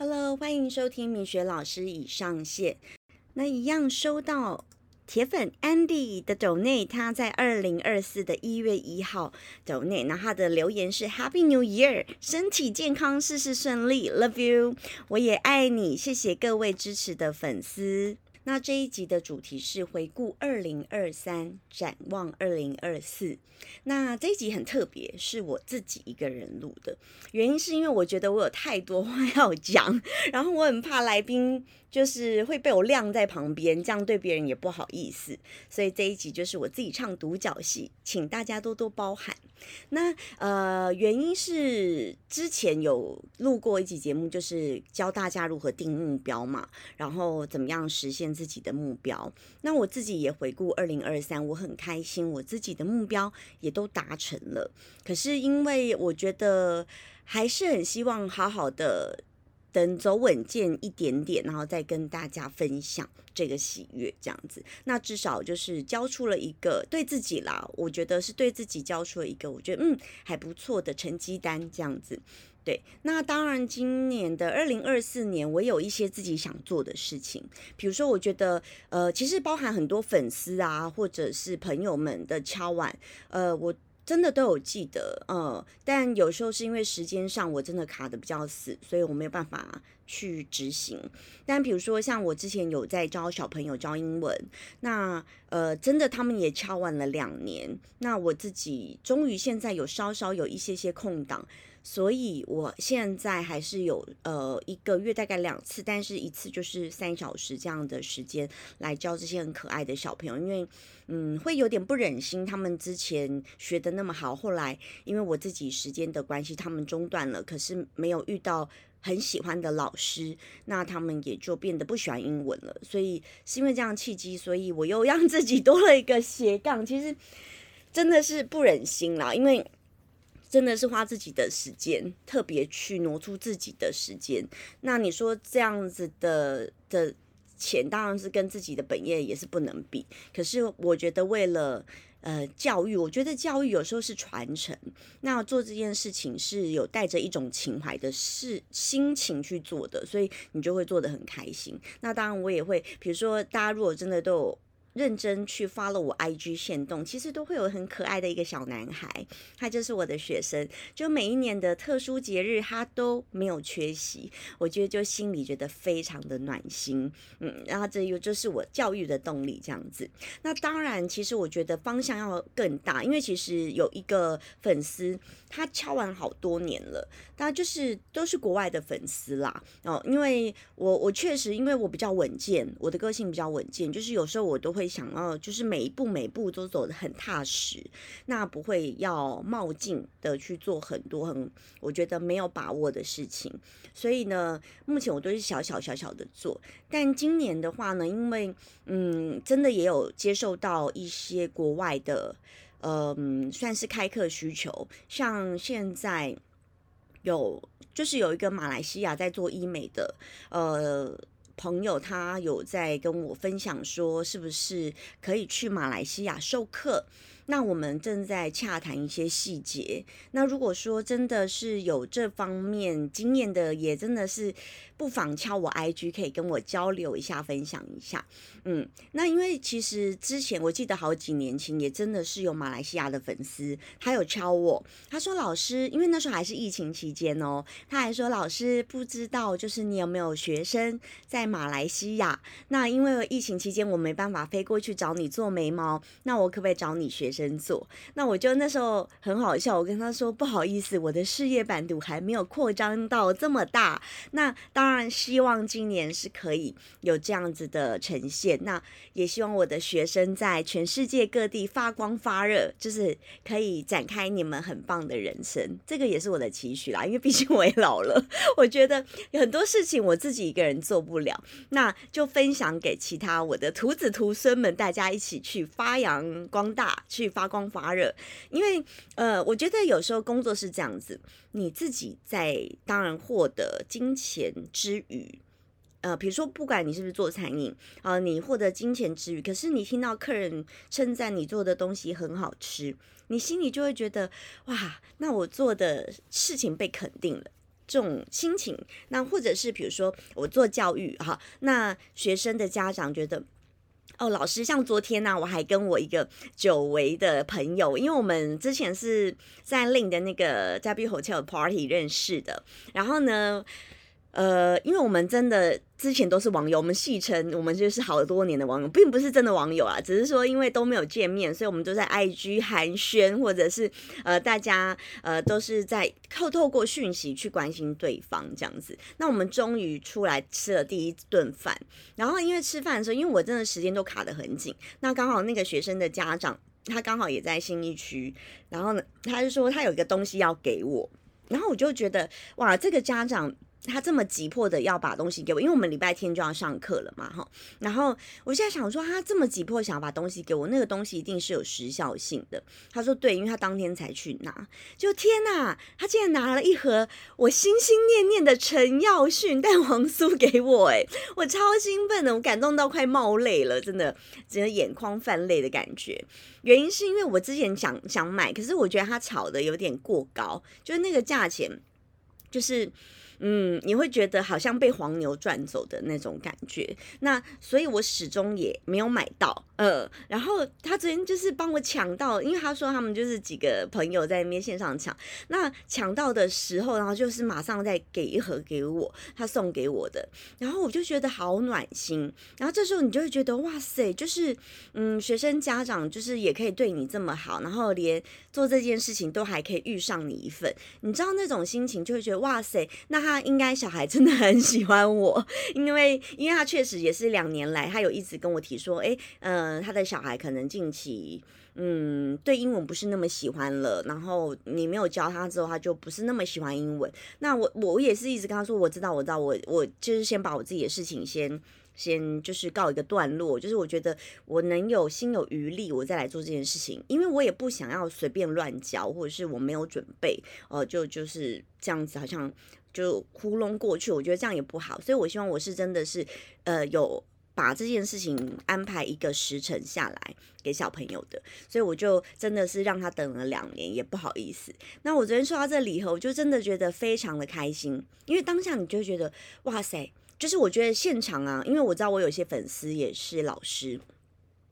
Hello，欢迎收听明雪老师已上线。那一样收到铁粉 Andy 的斗内他在二零二四的一月一号 donate，那他的留言是 Happy New Year，身体健康，事事顺利，Love you，我也爱你，谢谢各位支持的粉丝。那这一集的主题是回顾二零二三，展望二零二四。那这一集很特别，是我自己一个人录的，原因是因为我觉得我有太多话要讲，然后我很怕来宾就是会被我晾在旁边，这样对别人也不好意思，所以这一集就是我自己唱独角戏，请大家多多包涵。那呃，原因是之前有录过一集节目，就是教大家如何定目标嘛，然后怎么样实现自己的目标。那我自己也回顾二零二三，我很开心，我自己的目标。也都达成了，可是因为我觉得还是很希望好好的等走稳健一点点，然后再跟大家分享这个喜悦这样子。那至少就是交出了一个对自己啦，我觉得是对自己交出了一个我觉得嗯还不错的成绩单这样子。对，那当然，今年的二零二四年，我有一些自己想做的事情，比如说，我觉得，呃，其实包含很多粉丝啊，或者是朋友们的敲碗，呃，我真的都有记得，呃，但有时候是因为时间上我真的卡的比较死，所以我没有办法去执行。但比如说，像我之前有在教小朋友教英文，那呃，真的他们也敲完了两年，那我自己终于现在有稍稍有一些些空档。所以，我现在还是有呃一个月大概两次，但是一次就是三小时这样的时间来教这些很可爱的小朋友，因为嗯会有点不忍心他们之前学的那么好，后来因为我自己时间的关系，他们中断了，可是没有遇到很喜欢的老师，那他们也就变得不喜欢英文了。所以是因为这样契机，所以我又 让自己多了一个斜杠，其实真的是不忍心啦，因为。真的是花自己的时间，特别去挪出自己的时间。那你说这样子的的钱，当然是跟自己的本业也是不能比。可是我觉得为了呃教育，我觉得教育有时候是传承。那做这件事情是有带着一种情怀的事心情去做的，所以你就会做得很开心。那当然我也会，比如说大家如果真的都有。认真去发了我 IG 线动，其实都会有很可爱的一个小男孩，他就是我的学生，就每一年的特殊节日他都没有缺席，我觉得就心里觉得非常的暖心，嗯，然后这又就是我教育的动力这样子。那当然，其实我觉得方向要更大，因为其实有一个粉丝他敲完好多年了，他就是都是国外的粉丝啦，哦，因为我我确实因为我比较稳健，我的个性比较稳健，就是有时候我都会。会想要就是每一步每步都走得很踏实，那不会要冒进的去做很多很我觉得没有把握的事情，所以呢，目前我都是小小小小的做。但今年的话呢，因为嗯，真的也有接受到一些国外的，嗯，算是开课需求，像现在有就是有一个马来西亚在做医美的，呃。朋友他有在跟我分享说，是不是可以去马来西亚授课？那我们正在洽谈一些细节。那如果说真的是有这方面经验的，也真的是不妨敲我 IG，可以跟我交流一下，分享一下。嗯，那因为其实之前我记得好几年前，也真的是有马来西亚的粉丝，他有敲我，他说老师，因为那时候还是疫情期间哦，他还说老师不知道，就是你有没有学生在马来西亚？那因为疫情期间我没办法飞过去找你做眉毛，那我可不可以找你学真做？那我就那时候很好笑，我跟他说不好意思，我的事业版图还没有扩张到这么大。那当然希望今年是可以有这样子的呈现。那也希望我的学生在全世界各地发光发热，就是可以展开你们很棒的人生。这个也是我的期许啦，因为毕竟我也老了，我觉得很多事情我自己一个人做不了，那就分享给其他我的徒子徒孙们，大家一起去发扬光大，去发光发热。因为呃，我觉得有时候工作是这样子，你自己在当然获得金钱之余。呃，比如说，不管你是不是做餐饮啊，你获得金钱之余，可是你听到客人称赞你做的东西很好吃，你心里就会觉得哇，那我做的事情被肯定了。这种心情，那或者是比如说我做教育哈，那学生的家长觉得。哦，老师，像昨天呢，我还跟我一个久违的朋友，因为我们之前是在 Lin 的那个 W Hotel Party 认识的，然后呢。呃，因为我们真的之前都是网友，我们戏称我们就是好多年的网友，并不是真的网友啊，只是说因为都没有见面，所以我们都在 IG 寒暄，或者是呃大家呃都是在透透过讯息去关心对方这样子。那我们终于出来吃了第一顿饭，然后因为吃饭的时候，因为我真的时间都卡得很紧，那刚好那个学生的家长他刚好也在新一区，然后呢他就说他有一个东西要给我，然后我就觉得哇，这个家长。他这么急迫的要把东西给我，因为我们礼拜天就要上课了嘛，哈。然后我现在想说，他这么急迫想要把东西给我，那个东西一定是有时效性的。他说对，因为他当天才去拿。就天哪，他竟然拿了一盒我心心念念的陈耀迅蛋黄酥给我，哎，我超兴奋的，我感动到快冒泪了，真的，整个眼眶泛泪的感觉。原因是因为我之前想想买，可是我觉得他炒的有点过高，就是那个价钱，就是。嗯，你会觉得好像被黄牛赚走的那种感觉，那所以我始终也没有买到。呃，然后他昨天就是帮我抢到，因为他说他们就是几个朋友在那边线上抢，那抢到的时候，然后就是马上再给一盒给我，他送给我的，然后我就觉得好暖心。然后这时候你就会觉得哇塞，就是嗯，学生家长就是也可以对你这么好，然后连做这件事情都还可以遇上你一份，你知道那种心情就会觉得哇塞，那他应该小孩真的很喜欢我，因 为因为他确实也是两年来，他有一直跟我提说，哎，嗯。嗯，他的小孩可能近期，嗯，对英文不是那么喜欢了。然后你没有教他之后，他就不是那么喜欢英文。那我我也是一直跟他说，我知道，我知道，我我就是先把我自己的事情先先就是告一个段落。就是我觉得我能有心有余力，我再来做这件事情，因为我也不想要随便乱教，或者是我没有准备，呃，就就是这样子，好像就糊弄过去。我觉得这样也不好，所以我希望我是真的是，呃，有。把这件事情安排一个时辰下来给小朋友的，所以我就真的是让他等了两年，也不好意思。那我昨天收到这礼盒，我就真的觉得非常的开心，因为当下你就觉得哇塞，就是我觉得现场啊，因为我知道我有些粉丝也是老师。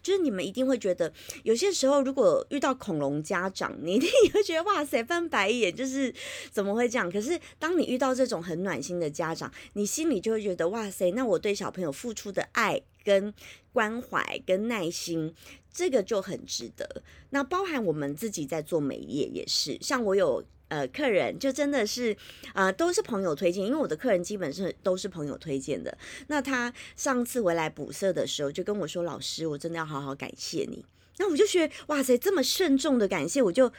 就是你们一定会觉得，有些时候如果遇到恐龙家长，你一定会觉得哇塞翻白眼，就是怎么会这样？可是当你遇到这种很暖心的家长，你心里就会觉得哇塞，那我对小朋友付出的爱、跟关怀、跟耐心，这个就很值得。那包含我们自己在做美业也是，像我有。呃，客人就真的是，啊，都是朋友推荐，因为我的客人基本是都是朋友推荐的。那他上次回来补色的时候，就跟我说：“老师，我真的要好好感谢你。”那我就觉得，哇塞，这么慎重的感谢，我就。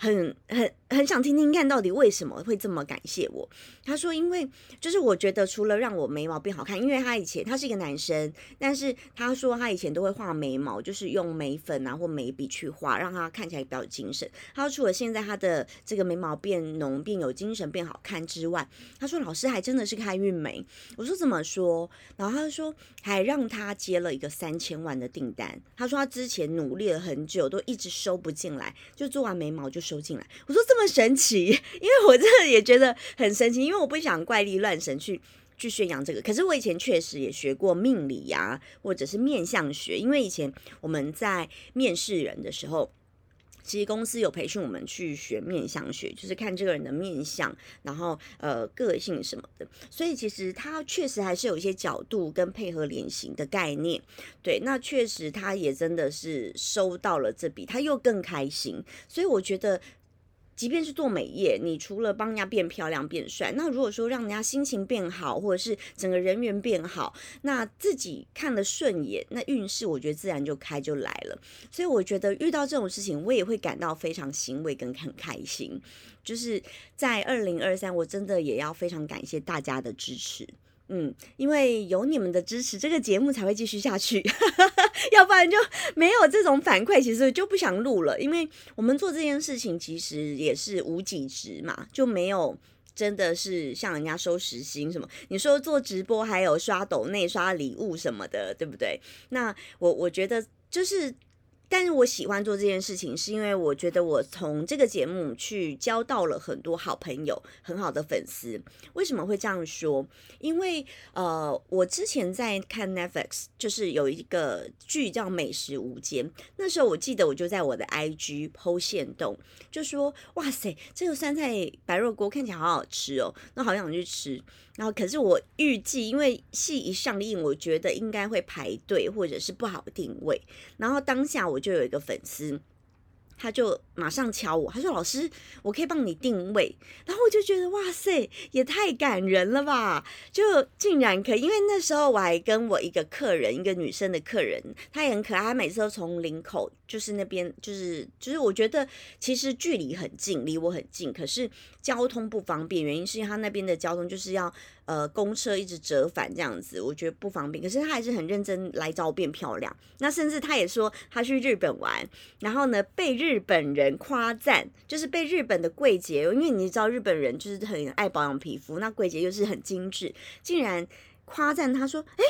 很很很想听听看到底为什么会这么感谢我。他说，因为就是我觉得除了让我眉毛变好看，因为他以前他是一个男生，但是他说他以前都会画眉毛，就是用眉粉啊或眉笔去画，让他看起来比较有精神。他说除了现在他的这个眉毛变浓、变有精神、变好看之外，他说老师还真的是开运眉。我说怎么说？然后他说还让他接了一个三千万的订单。他说他之前努力了很久，都一直收不进来，就做完眉毛就。收进来，我说这么神奇，因为我真的也觉得很神奇，因为我不想怪力乱神去去宣扬这个。可是我以前确实也学过命理呀，或者是面相学，因为以前我们在面试人的时候。其实公司有培训我们去学面相学，就是看这个人的面相，然后呃个性什么的。所以其实他确实还是有一些角度跟配合脸型的概念。对，那确实他也真的是收到了这笔，他又更开心。所以我觉得。即便是做美业，你除了帮人家变漂亮、变帅，那如果说让人家心情变好，或者是整个人缘变好，那自己看了顺眼，那运势我觉得自然就开就来了。所以我觉得遇到这种事情，我也会感到非常欣慰跟很开心。就是在二零二三，我真的也要非常感谢大家的支持。嗯，因为有你们的支持，这个节目才会继续下去，要不然就没有这种反馈，其实就不想录了。因为我们做这件事情其实也是无几值嘛，就没有真的是像人家收时薪什么。你说做直播还有刷抖内刷礼物什么的，对不对？那我我觉得就是但是我喜欢做这件事情，是因为我觉得我从这个节目去交到了很多好朋友、很好的粉丝。为什么会这样说？因为呃，我之前在看 Netflix，就是有一个剧叫《美食无间》，那时候我记得我就在我的 IG 剖线动，就说：“哇塞，这个酸菜白肉锅看起来好好吃哦，那好想去吃。”然后可是我预计，因为戏一上映，我觉得应该会排队或者是不好定位。然后当下我就有一个粉丝。他就马上敲我，他说：“老师，我可以帮你定位。”然后我就觉得哇塞，也太感人了吧！就竟然可以，因为那时候我还跟我一个客人，一个女生的客人，她也很可爱，她每次都从领口，就是那边，就是就是我觉得其实距离很近，离我很近，可是交通不方便，原因是因为他那边的交通就是要。呃，公车一直折返这样子，我觉得不方便。可是他还是很认真来找我变漂亮。那甚至他也说他去日本玩，然后呢被日本人夸赞，就是被日本的柜姐，因为你知道日本人就是很爱保养皮肤，那柜姐又是很精致，竟然夸赞他说：“哎，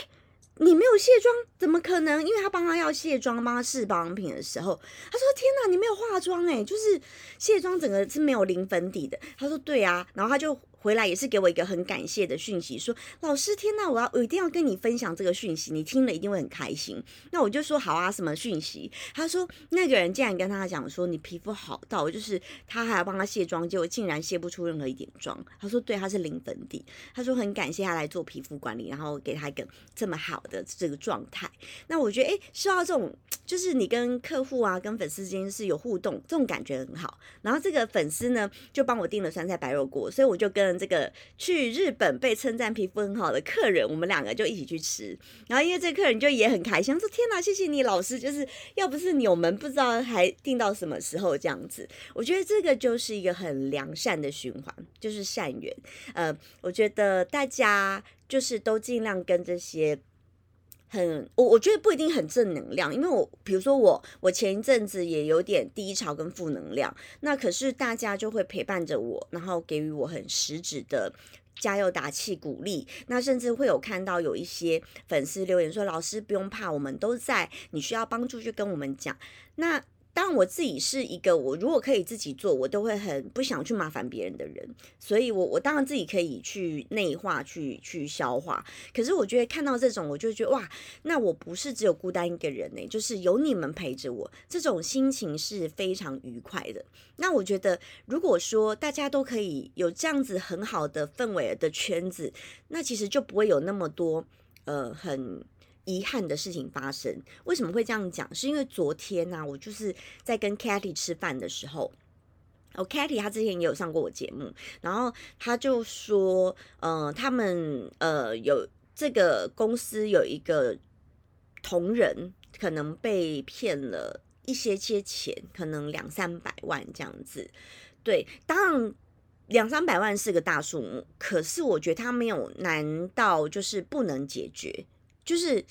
你没有卸妆，怎么可能？”因为他帮他要卸妆，帮他试保养品的时候，他说：“天哪，你没有化妆哎，就是卸妆整个是没有零粉底的。”他说：“对啊。”然后他就。回来也是给我一个很感谢的讯息，说老师天呐，我要我一定要跟你分享这个讯息，你听了一定会很开心。那我就说好啊，什么讯息？他说那个人竟然跟他讲说你皮肤好到，就是他还要帮他卸妆，结果竟然卸不出任何一点妆。他说对，他是零粉底。他说很感谢他来做皮肤管理，然后给他一个这么好的这个状态。那我觉得哎，说到这种，就是你跟客户啊，跟粉丝之间是有互动，这种感觉很好。然后这个粉丝呢，就帮我订了酸菜白肉锅，所以我就跟。这个去日本被称赞皮肤很好的客人，我们两个就一起去吃。然后因为这客人就也很开心，说：“天哪，谢谢你老师！就是要不是你，我们不知道还订到什么时候这样子。”我觉得这个就是一个很良善的循环，就是善缘。呃，我觉得大家就是都尽量跟这些。很，我我觉得不一定很正能量，因为我比如说我，我前一阵子也有点低潮跟负能量，那可是大家就会陪伴着我，然后给予我很实质的加油打气鼓励，那甚至会有看到有一些粉丝留言说，老师不用怕，我们都在，你需要帮助就跟我们讲，那。当然，我自己是一个，我如果可以自己做，我都会很不想去麻烦别人的人，所以，我我当然自己可以去内化、去去消化。可是，我觉得看到这种，我就觉得哇，那我不是只有孤单一个人呢，就是有你们陪着我，这种心情是非常愉快的。那我觉得，如果说大家都可以有这样子很好的氛围的圈子，那其实就不会有那么多呃很。遗憾的事情发生，为什么会这样讲？是因为昨天呢，我就是在跟 Katy 吃饭的时候，哦，Katy 他之前也有上过我节目，然后他就说，呃，他们呃有这个公司有一个同仁可能被骗了一些些钱，可能两三百万这样子。对，当然两三百万是个大数目，可是我觉得他没有难到就是不能解决。就是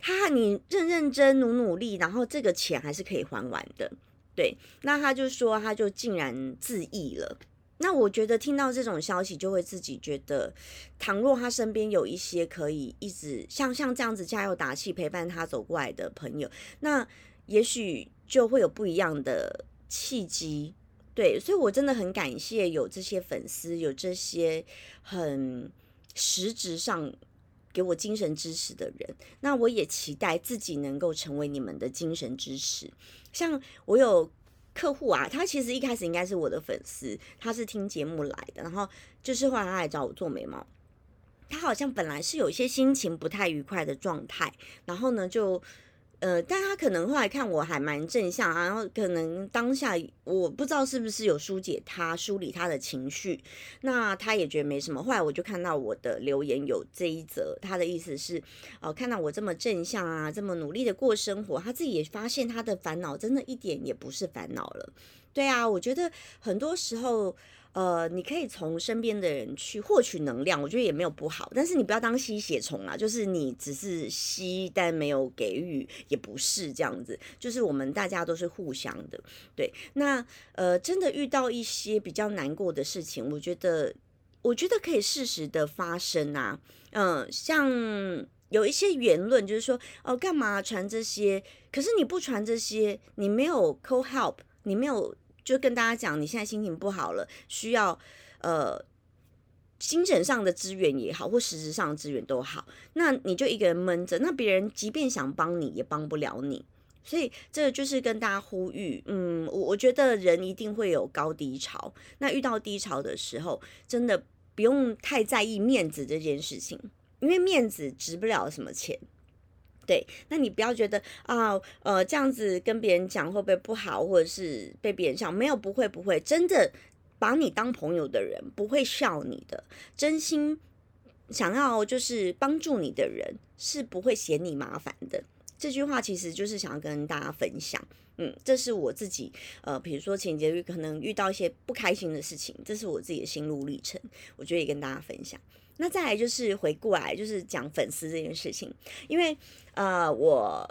他，你认认真努努力，然后这个钱还是可以还完的。对，那他就说，他就竟然自缢了。那我觉得听到这种消息，就会自己觉得，倘若他身边有一些可以一直像像这样子加油打气、陪伴他走过来的朋友，那也许就会有不一样的契机。对，所以我真的很感谢有这些粉丝，有这些很实质上。给我精神支持的人，那我也期待自己能够成为你们的精神支持。像我有客户啊，他其实一开始应该是我的粉丝，他是听节目来的，然后就是后来他来找我做眉毛，他好像本来是有一些心情不太愉快的状态，然后呢就。呃，但他可能后来看我还蛮正向，然后可能当下我不知道是不是有疏解他、梳理他的情绪，那他也觉得没什么。后来我就看到我的留言有这一则，他的意思是，哦，看到我这么正向啊，这么努力的过生活，他自己也发现他的烦恼真的一点也不是烦恼了。对啊，我觉得很多时候。呃，你可以从身边的人去获取能量，我觉得也没有不好。但是你不要当吸血虫啊，就是你只是吸，但没有给予，也不是这样子。就是我们大家都是互相的，对。那呃，真的遇到一些比较难过的事情，我觉得，我觉得可以适时的发生啊。嗯，像。有一些言论就是说，哦，干嘛传这些？可是你不传这些，你没有 call help，你没有就跟大家讲，你现在心情不好了，需要呃精神上的资源也好，或实质上的资源都好，那你就一个人闷着，那别人即便想帮你，也帮不了你。所以这就是跟大家呼吁，嗯，我我觉得人一定会有高低潮，那遇到低潮的时候，真的不用太在意面子这件事情。因为面子值不了什么钱，对，那你不要觉得啊，呃，这样子跟别人讲会不会不好，或者是被别人笑？没有，不会，不会，真的把你当朋友的人不会笑你的，真心想要就是帮助你的人是不会嫌你麻烦的。这句话其实就是想要跟大家分享，嗯，这是我自己，呃，比如说情节可能遇到一些不开心的事情，这是我自己的心路历程，我觉得也跟大家分享。那再来就是回过来，就是讲粉丝这件事情，因为呃，我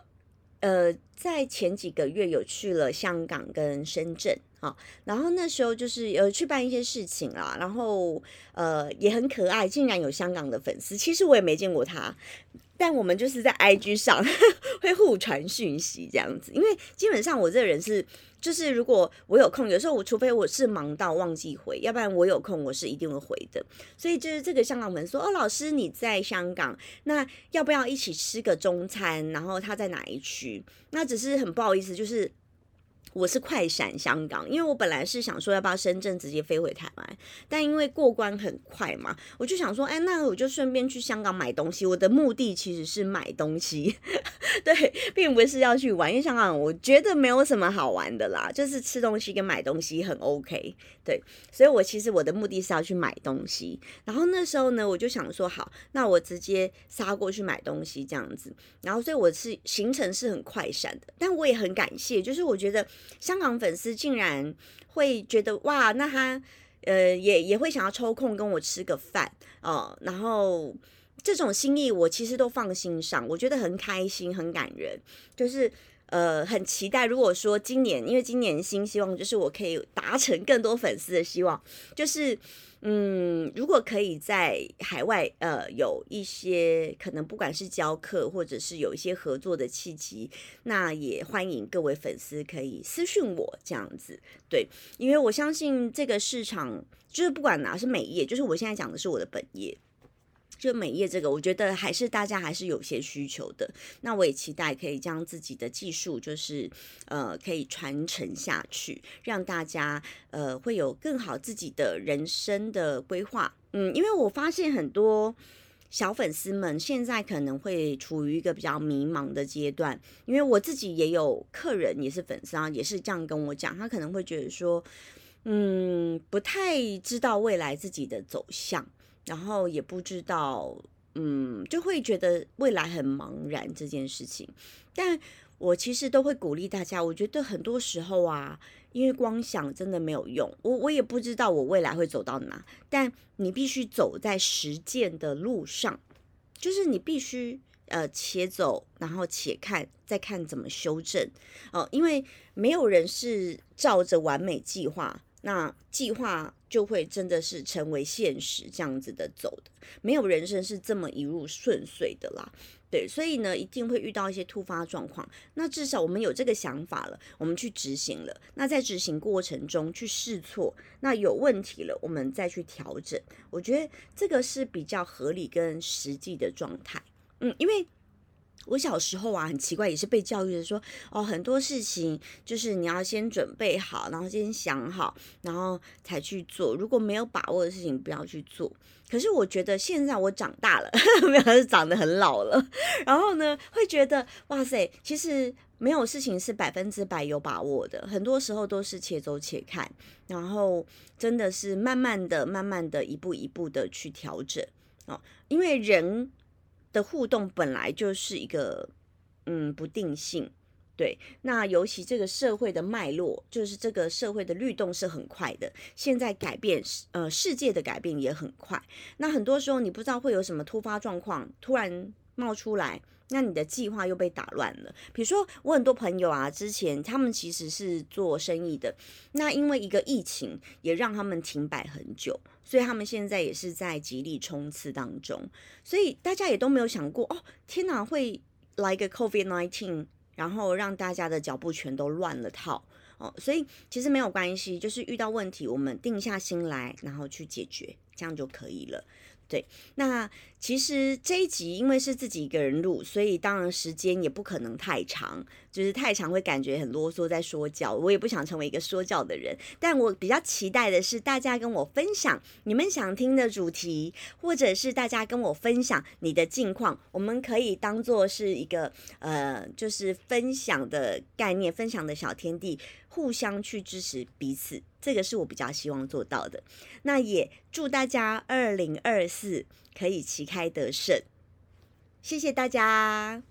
呃在前几个月有去了香港跟深圳啊，然后那时候就是有去办一些事情啦，然后呃也很可爱，竟然有香港的粉丝，其实我也没见过他。但我们就是在 IG 上 会互传讯息这样子，因为基本上我这个人是，就是如果我有空，有时候我除非我是忙到忘记回，要不然我有空我是一定会回的。所以就是这个香港粉说，哦，老师你在香港，那要不要一起吃个中餐？然后他在哪一区？那只是很不好意思，就是。我是快闪香港，因为我本来是想说要不要深圳直接飞回台湾，但因为过关很快嘛，我就想说，哎，那我就顺便去香港买东西。我的目的其实是买东西，对，并不是要去玩。因为香港我觉得没有什么好玩的啦，就是吃东西跟买东西很 OK，对。所以我其实我的目的是要去买东西。然后那时候呢，我就想说，好，那我直接杀过去买东西这样子。然后所以我是行程是很快闪的，但我也很感谢，就是我觉得。香港粉丝竟然会觉得哇，那他呃也也会想要抽空跟我吃个饭哦，然后这种心意我其实都放心上，我觉得很开心，很感人，就是呃很期待。如果说今年，因为今年新希望就是我可以达成更多粉丝的希望，就是。嗯，如果可以在海外，呃，有一些可能不管是教课或者是有一些合作的契机，那也欢迎各位粉丝可以私讯我这样子，对，因为我相信这个市场就是不管哪是美业，就是我现在讲的是我的本业。就美业这个，我觉得还是大家还是有些需求的。那我也期待可以将自己的技术，就是呃，可以传承下去，让大家呃会有更好自己的人生的规划。嗯，因为我发现很多小粉丝们现在可能会处于一个比较迷茫的阶段，因为我自己也有客人也是粉丝啊，也是这样跟我讲，他可能会觉得说，嗯，不太知道未来自己的走向。然后也不知道，嗯，就会觉得未来很茫然这件事情。但我其实都会鼓励大家，我觉得很多时候啊，因为光想真的没有用。我我也不知道我未来会走到哪，但你必须走在实践的路上，就是你必须呃且走，然后且看，再看怎么修正哦。因为没有人是照着完美计划。那计划就会真的是成为现实，这样子的走的，没有人生是这么一路顺遂的啦。对，所以呢，一定会遇到一些突发状况。那至少我们有这个想法了，我们去执行了。那在执行过程中去试错，那有问题了，我们再去调整。我觉得这个是比较合理跟实际的状态。嗯，因为。我小时候啊，很奇怪，也是被教育的说，哦，很多事情就是你要先准备好，然后先想好，然后才去做。如果没有把握的事情，不要去做。可是我觉得现在我长大了，没有是长得很老了，然后呢，会觉得哇塞，其实没有事情是百分之百有把握的，很多时候都是且走且看，然后真的是慢慢的、慢慢的一步一步的去调整哦，因为人。的互动本来就是一个嗯不定性，对。那尤其这个社会的脉络，就是这个社会的律动是很快的。现在改变，呃，世界的改变也很快。那很多时候你不知道会有什么突发状况，突然冒出来。那你的计划又被打乱了。比如说，我很多朋友啊，之前他们其实是做生意的，那因为一个疫情也让他们停摆很久，所以他们现在也是在极力冲刺当中。所以大家也都没有想过，哦，天哪，会来个 COVID nineteen，然后让大家的脚步全都乱了套哦。所以其实没有关系，就是遇到问题，我们定下心来，然后去解决，这样就可以了。对，那其实这一集因为是自己一个人录，所以当然时间也不可能太长，就是太长会感觉很啰嗦，在说教。我也不想成为一个说教的人，但我比较期待的是大家跟我分享你们想听的主题，或者是大家跟我分享你的近况，我们可以当做是一个呃，就是分享的概念，分享的小天地。互相去支持彼此，这个是我比较希望做到的。那也祝大家二零二四可以旗开得胜，谢谢大家。